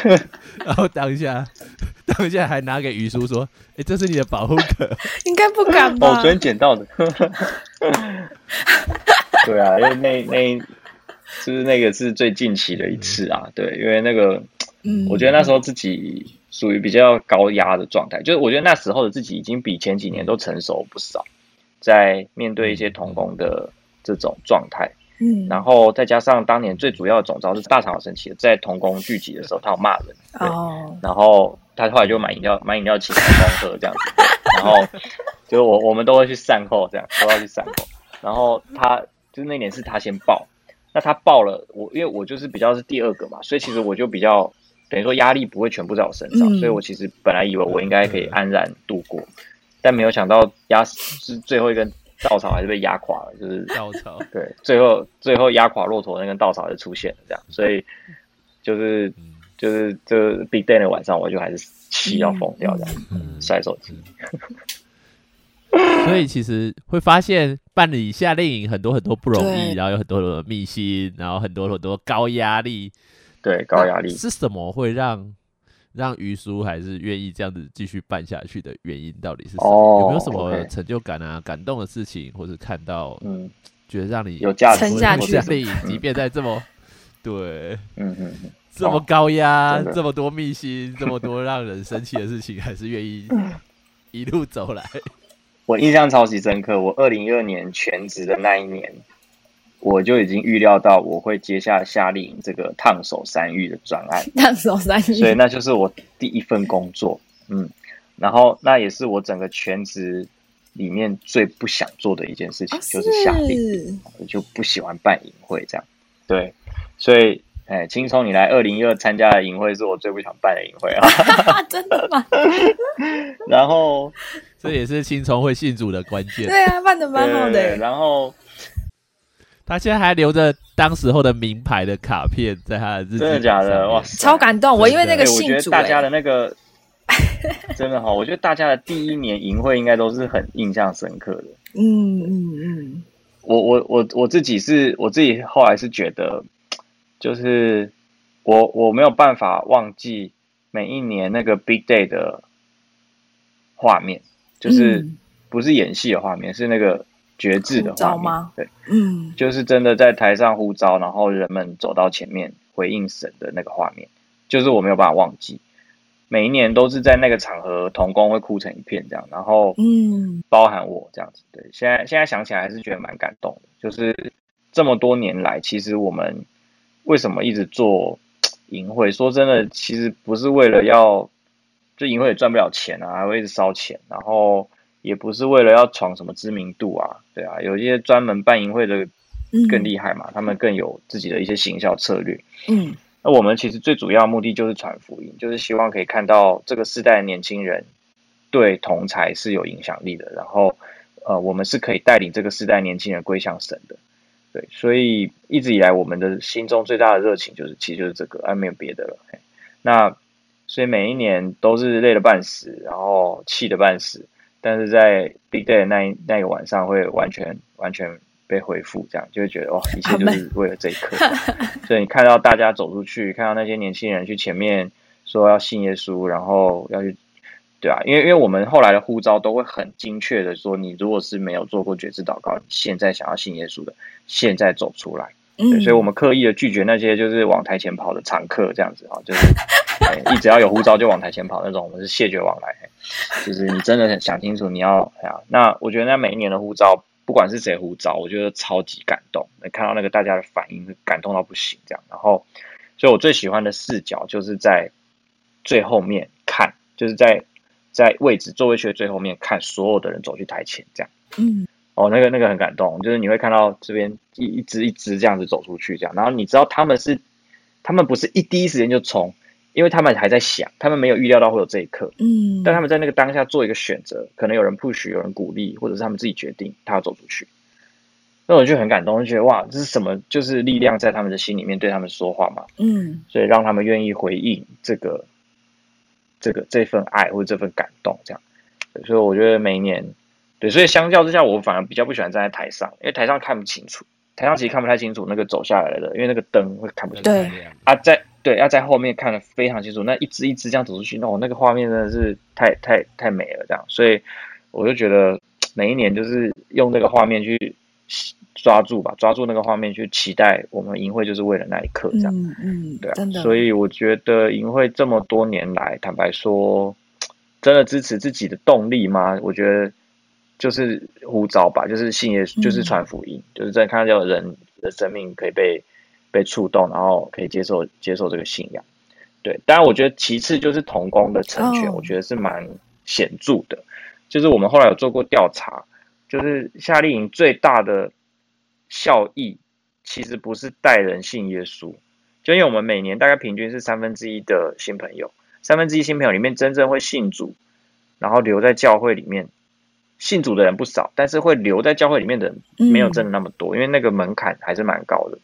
[laughs] 然后当下，当下还拿给于叔说：“哎、这是你的保护壳。[laughs] 应该不敢吧昨？天捡到的。[laughs] 对啊，因为那那就是那个是最近期的一次啊，对，因为那个嗯，我觉得那时候自己属于比较高压的状态，就是我觉得那时候的自己已经比前几年都成熟不少，在面对一些童工的这种状态，嗯，然后再加上当年最主要的总招是大肠好神奇的，在童工聚集的时候，他有骂人，对哦，然后他后来就买饮料买饮料请童工喝这样子，然后就是我我们都会去善后这样，都要去善后，然后他就是那年是他先报，那他报了我，因为我就是比较是第二个嘛，所以其实我就比较等于说压力不会全部在我身上，嗯。所以我其实本来以为我应该可以安然度过，但没有想到压是最后一根稻草还是被压垮了，就是 [laughs] ”稻草，对，最后最后压垮骆驼那根稻草就出现了，这样，所以就是嗯就是这个 big day 的晚上，我就还是气要疯掉这样，嗯，摔手机。所以其实会发现办理夏令营很多很多不容易，然后有很多的秘辛，然后很多很多高压力，对，高压力。是什么会让让于叔还是愿意这样子继续办下去的原因到底是什么？哦有没有什么成就感啊、感动的事情，或是看到嗯，觉得让你有价值撑下去夏令营，即便在这么 [laughs] 对嗯嗯嗯，这么高压、这么多秘辛、[laughs] 这么多让人生气的事情，还是愿意 [laughs] 一路走来。我印象超级深刻。我二零一二年全职的那一年，我就已经预料到我会接下夏令营这个烫手山芋的专案，[laughs] 烫手山芋，所以那就是我第一份工作。嗯，然后那也是我整个全职里面最不想做的一件事情，哦就是夏令营。我就不喜欢办营会这样。对，所以哎，青葱，你来二零一二参加的营会是我最不想办的营会啊。啊，[laughs] 真的吗？[laughs] 然后这也是青松会信主的关键。对啊，办的蛮好对，的，然后他现在还留着当时候的名牌的卡片在他的日记真的假的？哇塞，超感动。我因为那个对我觉得大家哎的那个 [laughs] 真的哈，我觉得大家的第一年营会应该都是很印象深刻的。嗯嗯嗯，我我我我自己是我自己后来是觉得，就是我我没有办法忘记每一年那个 big day 的画面，就是嗯不是演戏的画面，是那个觉志的画面吗。对，嗯就是真的在台上呼召，然后人们走到前面回应神的那个画面，就是我没有办法忘记。每一年都是在那个场合，童工会哭成一片这样，然后嗯包含我这样子。对，现在现在想起来还是觉得蛮感动的。就是这么多年来，其实我们为什么一直做淫会？说真的，其实不是为了要，就营会也赚不了钱啊，还会一直烧钱，然后也不是为了要闯什么知名度啊，对啊，有一些专门办营会的嗯更厉害嘛，他们更有自己的一些行销策略。嗯那我们其实最主要目的就是传福音，就是希望可以看到这个世代的年轻人对同才是有影响力的，然后呃，我们是可以带领这个世代年轻人归向神的。对，所以一直以来我们的心中最大的热情就是，其实就是这个，而没有别的了。嘿那所以每一年都是累得半死，然后气得半死，但是在 Big Day 的那一那个晚上会完全完全被恢复，这样就会觉得哇，一切就是为了这一刻。[laughs] 所以你看到大家走出去，看到那些年轻人去前面说要信耶稣，然后要去，对啊，因为因为我们后来的呼召都会很精确的说，你如果是没有做过觉知祷告，你现在想要信耶稣的，现在走出来。嗯，所以我们刻意的拒绝那些就是往台前跑的常客，这样子啊，就是哎一只要有护照就往台前跑那种，我们是谢绝往来。哎就是你真的很想清楚你要哎呀，那我觉得那每一年的护照，不管是谁护照，我觉得超级感动。你看到那个大家的反应，感动到不行这样。然后，所以我最喜欢的视角就是在最后面看，就是在在位置座位区的最后面看所有的人走去台前这样。嗯哦，那个那个很感动，就是你会看到这边一一只一只这样子走出去，这样，然后你知道他们是，他们不是一第一时间就冲，因为他们还在想，他们没有预料到会有这一刻，嗯，但他们在那个当下做一个选择，可能有人 push，有人鼓励，或者是他们自己决定他要走出去，那我就很感动，就觉得哇，这是什么？就是力量在他们的心里面对他们说话嘛，嗯所以让他们愿意回应这个这个这份爱或者这份感动，这样。所以我觉得每一年，对，所以相较之下，我反而比较不喜欢站在台上，因为台上看不清楚，台上其实看不太清楚那个走下来的，因为那个灯会看不清楚。对啊，在对要在后面看的非常清楚，那一只一只这样走出去，那我那个画面真的是太太太美了，这样，所以我就觉得每一年就是用这个画面去抓住吧，抓住那个画面去期待我们银会，就是为了那一刻这样。嗯嗯，对啊所以我觉得银会这么多年来，坦白说，真的支持自己的动力吗？我觉得就是呼召吧，就是信耶稣，嗯就是传福音，就是在看到人的生命可以被被触动，然后可以接受接受这个信仰。对，当然我觉得其次就是童工的成全，哦我觉得是蛮显著的。就是我们后来有做过调查，就是夏令营最大的效益，其实不是带人信耶稣，就因为我们每年大概平均是三分之一的新朋友，三分之一新朋友里面真正会信主，然后留在教会里面，信主的人不少，但是会留在教会里面的人没有真的那么多，因为那个门槛还是蛮高的。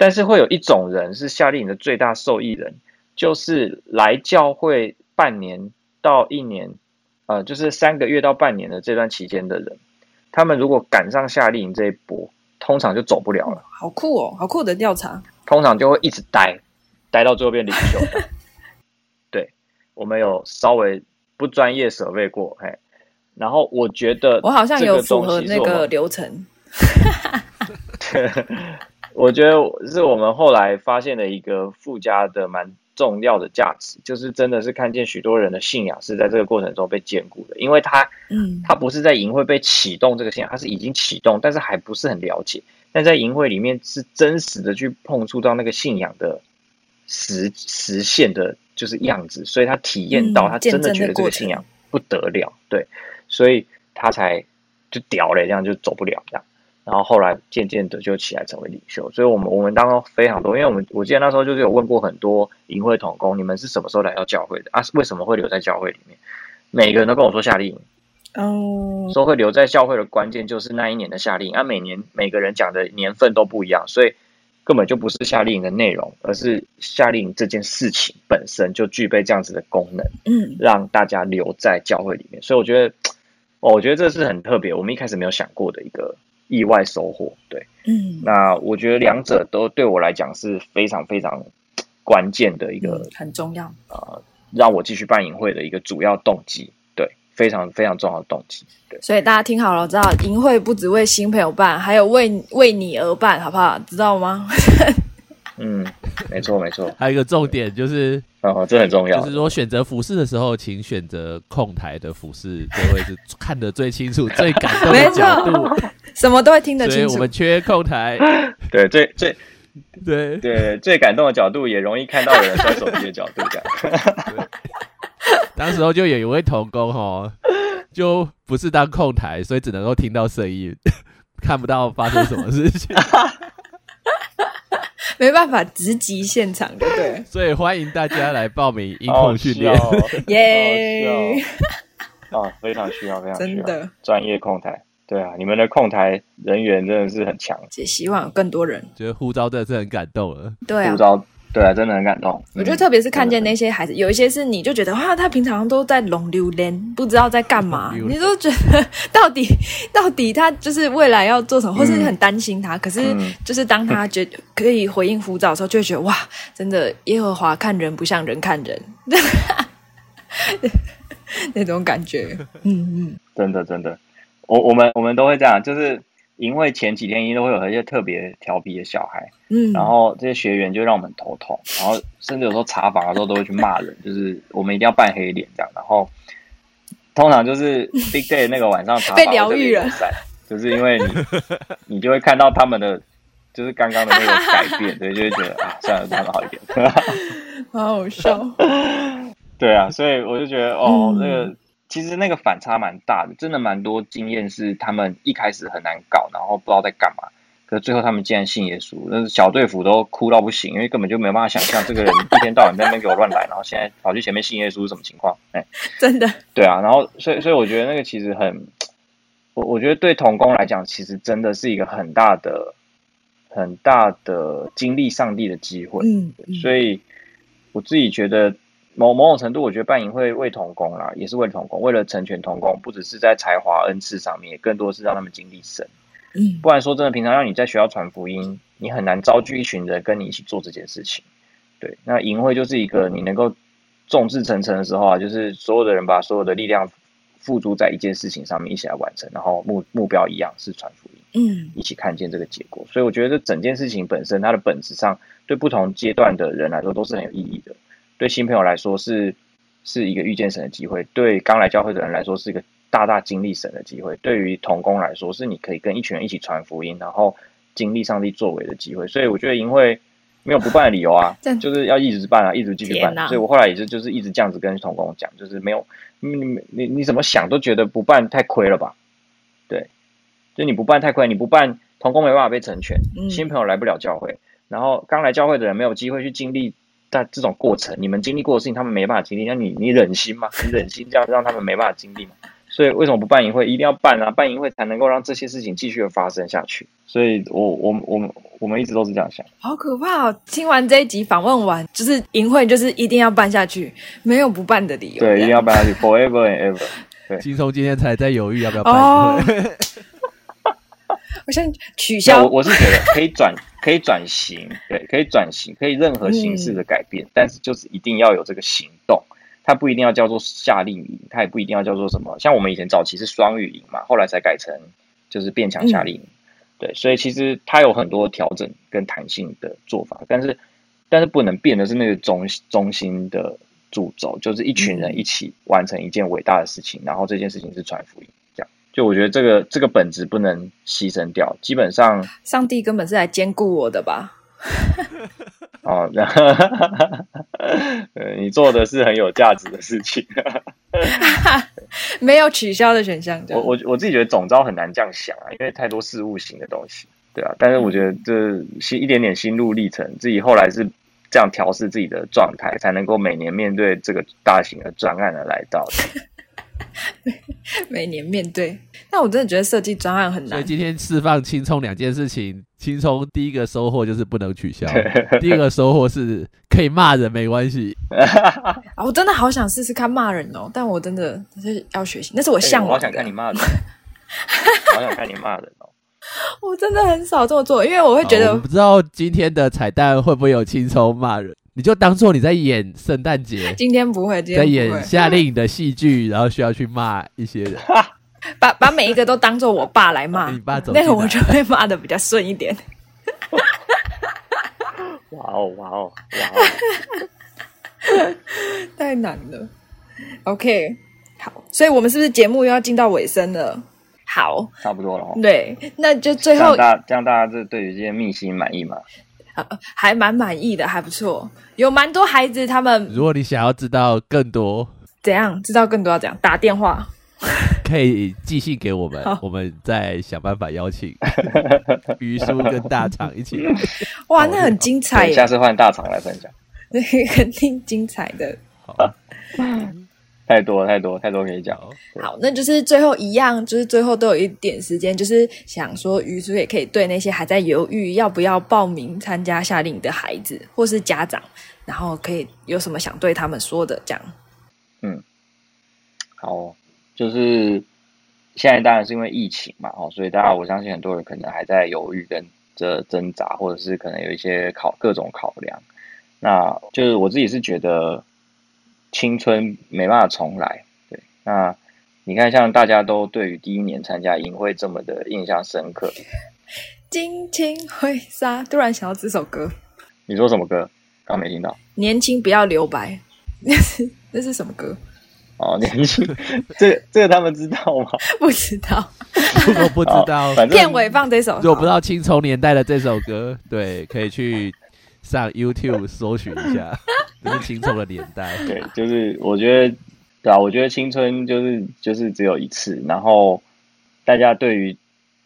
但是会有一种人是夏令营的最大受益人，就是来教会半年到一年，呃，就是三个月到半年的这段期间的人，他们如果赶上夏令营这一波，通常就走不了了。好酷哦，好酷的调查，通常就会一直待，待到最后变领袖。的。[laughs] 对，我们有稍微不专业设备过，嘿，然后我觉得我好像有符合那个流程，[laughs] [laughs] 我觉得是我们后来发现的一个附加的蛮重要的价值，就是真的是看见许多人的信仰是在这个过程中被兼顾的，因为他嗯他不是在营会被启动这个信仰，他是已经启动，但是还不是很了解。但在营会里面是真实的去碰触到那个信仰的实实现的，就是样子，所以他体验到，嗯他真的觉得这个信仰不得了，对，所以他才就屌了，这样就走不了这样。然后后来渐渐的就起来成为领袖，所以我们我们当中非常多，因为我们我记得那时候就是有问过很多营会同工，你们是什么时候来到教会的啊？为什么会留在教会里面？每个人都跟我说夏令营，哦，说会留在教会的关键就是那一年的夏令营，啊，每年每个人讲的年份都不一样，所以根本就不是夏令营的内容，而是夏令营这件事情本身就具备这样子的功能，嗯让大家留在教会里面。所以我觉得，哦，我觉得这是很特别，我们一开始没有想过的一个意外收获。对，嗯，那我觉得两者都对我来讲是非常非常关键的一个嗯很重要，呃，让我继续办营会的一个主要动机。对，非常非常重要的动机。对。所以大家听好了，知道营会不只为新朋友办，还有为为你而办，好不好？知道吗？嗯，没错没错，[laughs] 还有一个重点就是，哦，这很重要。就是说选择服饰的时候，请选择控台的服饰，这会是看得最清楚、最感动的 [laughs] 角度。什么都会听得清楚。所以我们缺控台，[laughs] 对最最对对最感动的角度，也容易看到有人摔手机的角度，这样。当时候就有一位童工哦，就不是当控台，所以只能够听到声音，看不到发生什么事情。没办法直击现场，对不 [laughs] 对？所以欢迎大家来报名音控训练。耶！啊，非常需要，非常需要真的，专业控台。对啊，你们的控台人员真的是很强，也希望有更多人。觉得呼召真的是很感动了。对啊护，照对啊，真的很感动。我觉得嗯特别是看见那些孩子，有一些是你就觉得哇，他平常都在龙溜连，不知道在干嘛，[laughs] 你都觉得到底 [laughs] 到底他就是未来要做什么，或是很担心他。可是嗯。就是当他觉得可以回应呼召的时候，就会觉得哇，真的耶和华看人不像人看人，[laughs] 那种感觉。嗯嗯，真的真的，我我们我们都会这样，就是营会前几天一定都会有一些特别调皮的小孩，嗯，然后这些学员就让我们头痛，然后甚至有时候查房的时候都会去骂人，就是我们一定要扮黑脸这样，然后通常就是 Big Day 那个晚上查房 [laughs] 被疗愈了就是因为你 [laughs] 你就会看到他们的就是刚刚的那个改变，[laughs] 对，就会觉得啊，算了，他们好一点。好好笑。对啊，所以我就觉得哦，嗯那个其实那个反差蛮大的，真的蛮多经验是他们一开始很难搞，然后不知道在干嘛，可是最后他们竟然信耶稣，那小队服都哭到不行，因为根本就没有办法想象这个人一天到晚在那边给我乱来，然后现在跑去前面信耶稣是什么情况？哎，[laughs] 真的，对啊，然后所以所以我觉得那个其实很，我我觉得对童工来讲，其实真的是一个很大的很大的经历上帝的机会。嗯，嗯所以我自己觉得某某种程度，我觉得办营会为同工啦，也是为了童工，为了成全同工，不只是在才华恩赐上面，也更多是让他们经历神。嗯不然说真的，平常让你在学校传福音，你很难招聚一群人跟你一起做这件事情。对，那营会就是一个你能够众志成城的时候啊，就是所有的人把所有的力量付诸在一件事情上面，一起来完成，然后目目标一样是传福音。嗯一起看见这个结果。所以我觉得这整件事情本身，它的本质上对不同阶段的人来说都是很有意义的。对新朋友来说是是一个遇见神的机会，对刚来教会的人来说是一个大大经历神的机会，对于童工来说是你可以跟一群人一起传福音，然后经历上帝作为的机会。所以我觉得营会没有不办的理由啊，[laughs] 就是要一直办啊，一直继续办所以我后来也是就是一直这样子跟童工讲，就是没有你你你你怎么想都觉得不办太亏了吧？对，就你不办太亏，你不办童工没办法被成全，嗯新朋友来不了教会，然后刚来教会的人没有机会去经历在这种过程，你们经历过的事情，他们没办法经历，那你你忍心吗？你忍心这样让他们没办法经历吗？[laughs] 所以为什么不办营会？一定要办啊！办营会才能够让这些事情继续的发生下去。所以我我我们我们一直都是这样想。好可怕哦！听完这一集访问完，就是营会就是一定要办下去，没有不办的理由。对，一定要办下去，forever and ever。[laughs] 轻松今天才在犹豫要不要办哦营会，[laughs] 我先取消我。我是觉得可以转，可以转型，对，可以转型，可以任何形式的改变，但是就是一定要有这个行动。它不一定要叫做夏令营，它也不一定要叫做什么。像我们以前早期是双语营嘛，后来才改成就是变强夏令营。对，所以其实它有很多调整跟弹性的做法，但是但是不能变的是那个中中心的主轴，就是一群人一起完成一件伟大的事情，然后这件事情是传福音。我觉得这个这个本质不能牺牲掉，基本上。上帝根本是来兼顾我的吧？[laughs] [laughs] 哦，[laughs] 你做的是很有价值的事情。没有取消的选项。我我我自己觉得总招很难这样想啊，因为太多事物型的东西，对啊。但是我觉得这心一点点心路历程，自己后来是这样调试自己的状态，才能够每年面对这个大型的专案的来到的。每年面对，但我真的觉得设计专案很难。所以今天释放轻松两件事情，轻松第一个收获就是不能取消，[laughs] 第二个收获是可以骂人没关系。[laughs] 啊，我真的好想试试看骂人哦，但我真的是要学习，那是我向往的。哎我好想看你骂人，[laughs] 好想看你骂人哦。我真的很少这么做，因为我会觉得我不知道今天的彩蛋会不会有轻松骂人，你就当做你在演圣诞节，今天不会，今在天在演夏令营的戏剧，然后需要去骂一些人。[laughs] 把把每一个都当做我爸来骂 [laughs] 你，爸走那个我就会骂的比较顺一点。哇哦哇哦哇哦！[laughs] 太难了。OK，好，所以我们是不是节目又要进到尾声了？好，差不多了哦。对，那就最这后样大家这样大家这对于这些秘辛满意吗？呃 [laughs] 还蛮满意的，还不错，有蛮多孩子他们如果你想要知道更多怎样知道更多要怎样打电话？[laughs] [laughs] 可以寄信给我们，我们再想办法邀请于叔跟大厂一起。哇，那很精彩，耶下，次换大厂来分享。那肯定精彩的。好，太多太多太多可以讲。好好，那就是最后一样，就是最后都有一点时间，就是想说，于叔也可以对那些还在犹豫要不要报名参加夏令营的孩子或是家长，然后可以有什么想对他们说的？这样，嗯好，就是现在当然是因为疫情嘛，哦，所以大家我相信很多人可能还在犹豫跟这挣扎，或者是可能有一些考各种考量。那就是我自己是觉得青春没办法重来，对。那你看，像大家都对于第一年参加营会这么的印象深刻，尽情挥洒。突然想到这首歌，你说什么歌？刚没听到。年轻不要留白，那 [laughs] 是那是什么歌？哦，年轻，[laughs] 这这个他们知道吗？不知道。如果不知道，[laughs] 反正片尾放这首，如果不知道青葱年代的这首歌，对，可以去上 YouTube 搜寻一下，[laughs] 这是青葱的年代。[laughs] 对，就是我觉得，对啊，我觉得青春就是就是只有一次，然后大家对于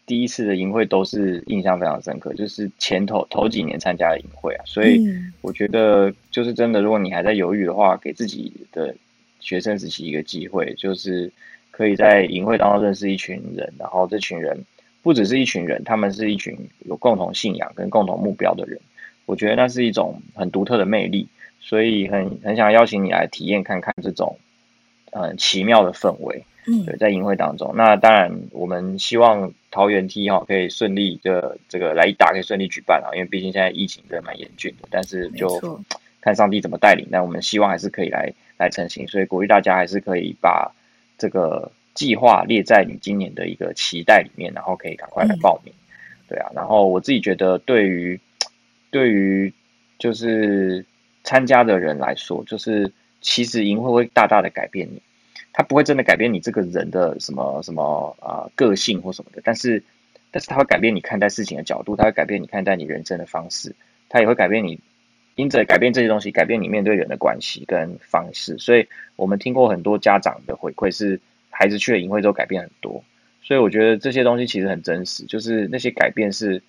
第一次的营会都是印象非常深刻，就是前头头几年参加的营会啊，所以嗯我觉得就是真的，如果你还在犹豫的话，给自己的学生时期一个机会，就是可以在营会当中认识一群人，然后这群人不只是一群人，他们是一群有共同信仰跟共同目标的人，我觉得那是一种很独特的魅力，所以很很想邀请你来体验看看这种呃奇妙的氛围。嗯对，在营会当中，那当然我们希望桃园 T 哈可以顺利的这个来一打可以顺利举办啊，因为毕竟现在疫情真的蛮严峻的，但是就看上帝怎么带领。那我们希望还是可以来来成型，所以鼓励大家还是可以把这个计划列在你今年的一个期待里面，然后可以赶快来嗯报名。对啊，然后我自己觉得对于对于就是参加的人来说，就是其实营会会大大的改变你。它不会真的改变你这个人的什么什么啊、个性或什么的，但是但是它会改变你看待事情的角度，它会改变你看待你人生的方式，它也会改变你，因着改变这些东西，改变你面对人的关系跟方式。所以我们听过很多家长的回馈是，孩子去了营会之后改变很多，所以我觉得这些东西其实很真实，就是那些改变是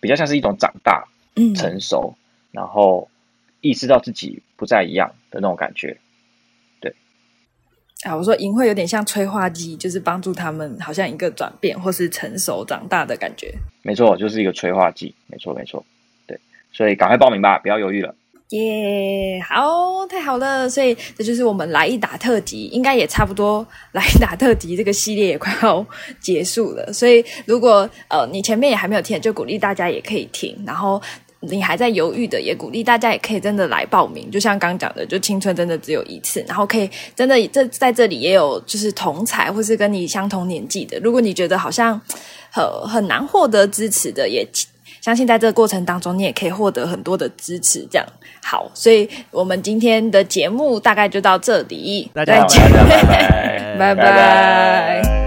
比较像是一种长大、嗯成熟，然后意识到自己不再一样的那种感觉。对啊，我说营会有点像催化剂，就是帮助他们好像一个转变或是成熟长大的感觉。没错，就是一个催化剂，没错没错，对，所以赶快报名吧，不要犹豫了。耶好，太好了！所以这就是我们来一打特辑，应该也差不多。来一打特辑这个系列也快要结束了，所以如果呃你前面也还没有听，就鼓励大家也可以听。然后你还在犹豫的，也鼓励大家也可以真的来报名。就像刚讲的，就青春真的只有一次，然后可以真的这在这里也有就是同才或是跟你相同年纪的。如果你觉得好像很很难获得支持的，也相信在这个过程当中，你也可以获得很多的支持。这样好，所以我们今天的节目大概就到这里，大家好再见，拜拜。[laughs]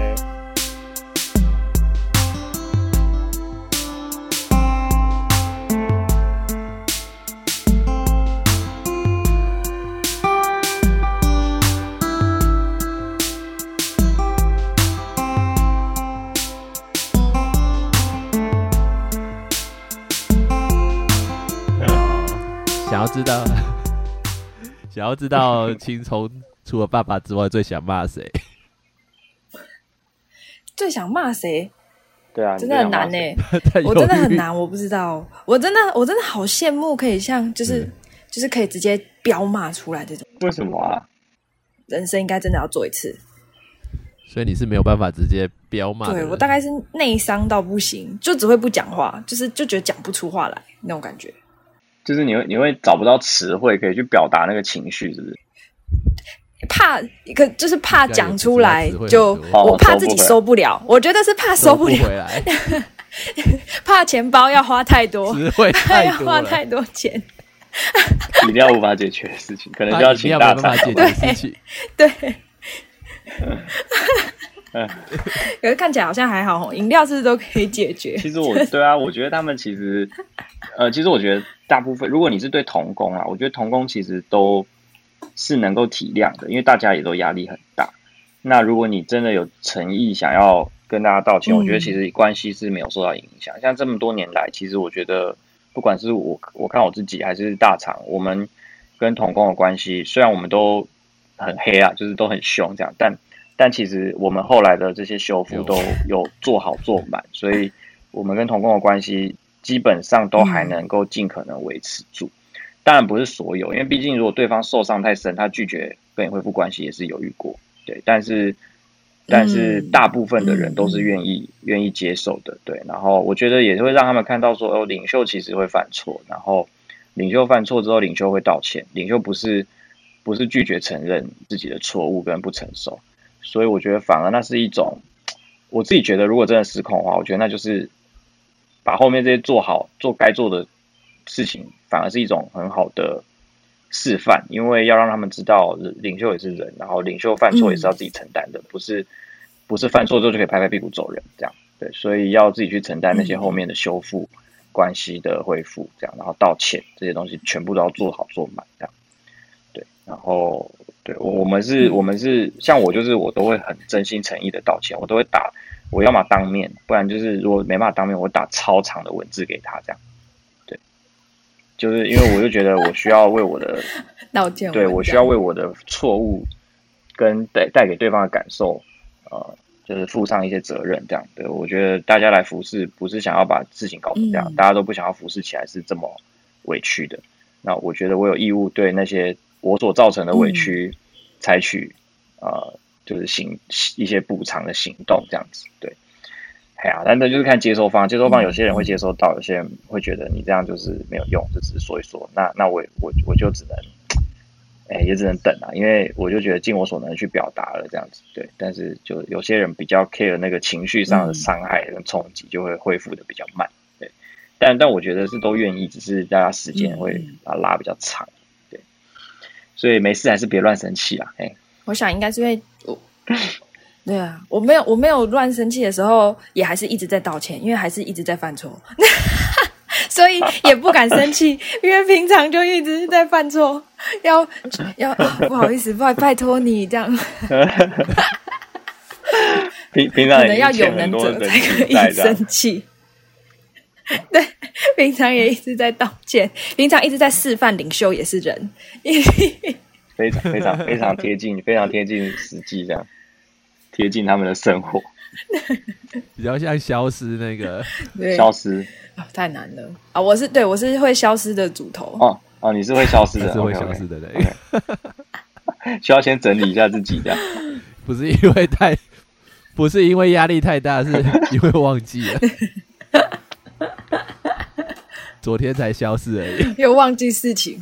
想要知道，[laughs] 想要知道 [laughs] 青葱除了爸爸之外最想骂谁？最想骂谁？对啊，真的很难呢、[laughs] 我真的。很难，我不知道，我真的我真的好羡慕可以像就是、嗯就是可以直接飙骂出来这种为什么啊？人生，应该真的要做一次。所以你是没有办法直接飙骂。对我大概是内伤到不行，就只会不讲话，就是就觉得讲不出话来那种感觉。就是你会你会找不到词汇可以去表达那个情绪，是不是？怕一个就是怕讲出来就我怕自己收不了，我觉得是怕收收不不了，回来，[laughs] 怕钱包要花太多，[laughs] 要花太多钱。饮料无法解决的事情，可能就要请大餐没办 [laughs] 法解决的事情。对，[laughs] 可是看起来好像还好哦，饮料是不是都可以解决？其实我对啊，我觉得他们其实，呃，其实我觉得大部分，如果你是对童工啊，我觉得童工其实都是能够体谅的，因为大家也都压力很大。那如果你真的有诚意想要跟大家道歉，我觉得其实关系是没有受到影响。像这么多年来，其实我觉得不管是我我看我自己还是大厂，我们跟童工的关系，虽然我们都很黑啊，就是都很凶这样，但但其实我们后来的这些修复都有做好做满，所以我们跟同工的关系基本上都还能够尽可能维持住。当然不是所有，因为毕竟如果对方受伤太深，他拒绝跟你恢复关系也是犹豫过。对，但是但是大部分的人都是愿意愿意接受的，对。然后我觉得也会让他们看到说，哦，领袖其实会犯错，然后领袖犯错之后，领袖会道歉，领袖不是不是拒绝承认自己的错误跟不成熟，所以我觉得反而那是一种，我自己觉得如果真的失控的话，我觉得那就是把后面这些做好做该做的事情，反而是一种很好的。示范，因为要让他们知道领袖也是人，然后领袖犯错也是要自己承担的，不是不是犯错之后就可以拍拍屁股走人这样。对，所以要自己去承担那些后面的修复关系的恢复，这样，然后道歉这些东西全部都要做好做满这样。对，然后对我我们是我们是像我就是我都会很真心诚意的道歉，我都会打，我要么当面，不然就是如果没办法当面，我打超长的文字给他这样。对就是因为我就觉得我需要为我的 [laughs] 道歉，对我需要为我的错误跟带带给对方的感受，呃，就是负上一些责任，这样。对我觉得大家来服侍，不是想要把事情搞成这样，大家都不想要服侍起来是这么委屈的。那我觉得我有义务对那些我所造成的委屈采取呃，就是行一些补偿的行动，这样子，对。哎呀，但那就是看接收方，接收方有些人会接收到，有些人会觉得你这样就是没有用，就只是说一说。那那我我我就只能，哎，也只能等啊，因为我就觉得尽我所能去表达了这样子，对。但是就有些人比较 care 那个情绪上的伤害跟冲击，就会恢复的比较慢，对。但但我觉得是都愿意，只是大家时间会把它拉比较长，对。所以没事还是别乱生气啊，哎。我想应该是因为我。[laughs] 对啊，我没有我没有乱生气的时候，也还是一直在道歉，因为还是一直在犯错，[laughs] 所以也不敢生气，[laughs] 因为平常就一直在犯错，要要不好意思，拜拜托你这样。平平常可能要有能者才可以生气。[laughs] 对，平常也一直在道歉，平常一直在示范领袖也是人，非常非常非常贴近，非常贴近实际这样。贴近他们的生活，比较像消失那个。消失。太难了。啊！我是对我是会消失的主头。哦哦，你是会消失的，是会消失的人，[laughs] 需要先整理一下自己，这样。不是因为太不是因为压力太大，是因为忘记了，[laughs] [laughs] 昨天才消失而已，又忘记事情，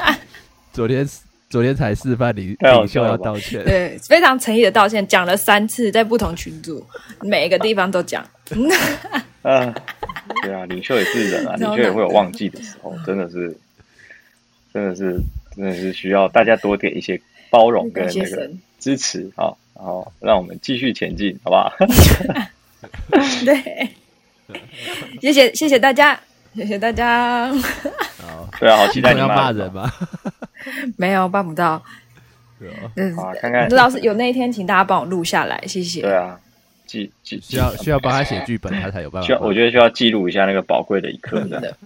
[laughs] 昨天。昨天才示范领领袖要道歉，对，非常诚意的道歉，讲了三次，在不同群组，每一个地方都讲。嗯，[laughs] 对啊，领袖也是人啊，领袖也会有忘记的时候，真的是，真的是，真的是需要大家多点一些包容跟那个支持啊，然后让我们继续前进，好不好？对，[laughs] 谢谢谢谢大家，谢谢大家。[laughs] 对啊，好期待你要骂人吗？[laughs] 没有办不到，嗯，好，看看，知道是有那一天，请大家帮我录下来，谢谢。对啊，记记需要需要帮他写剧本，他才有办法。需要，我觉得需要记录一下那个宝贵的一刻，真的。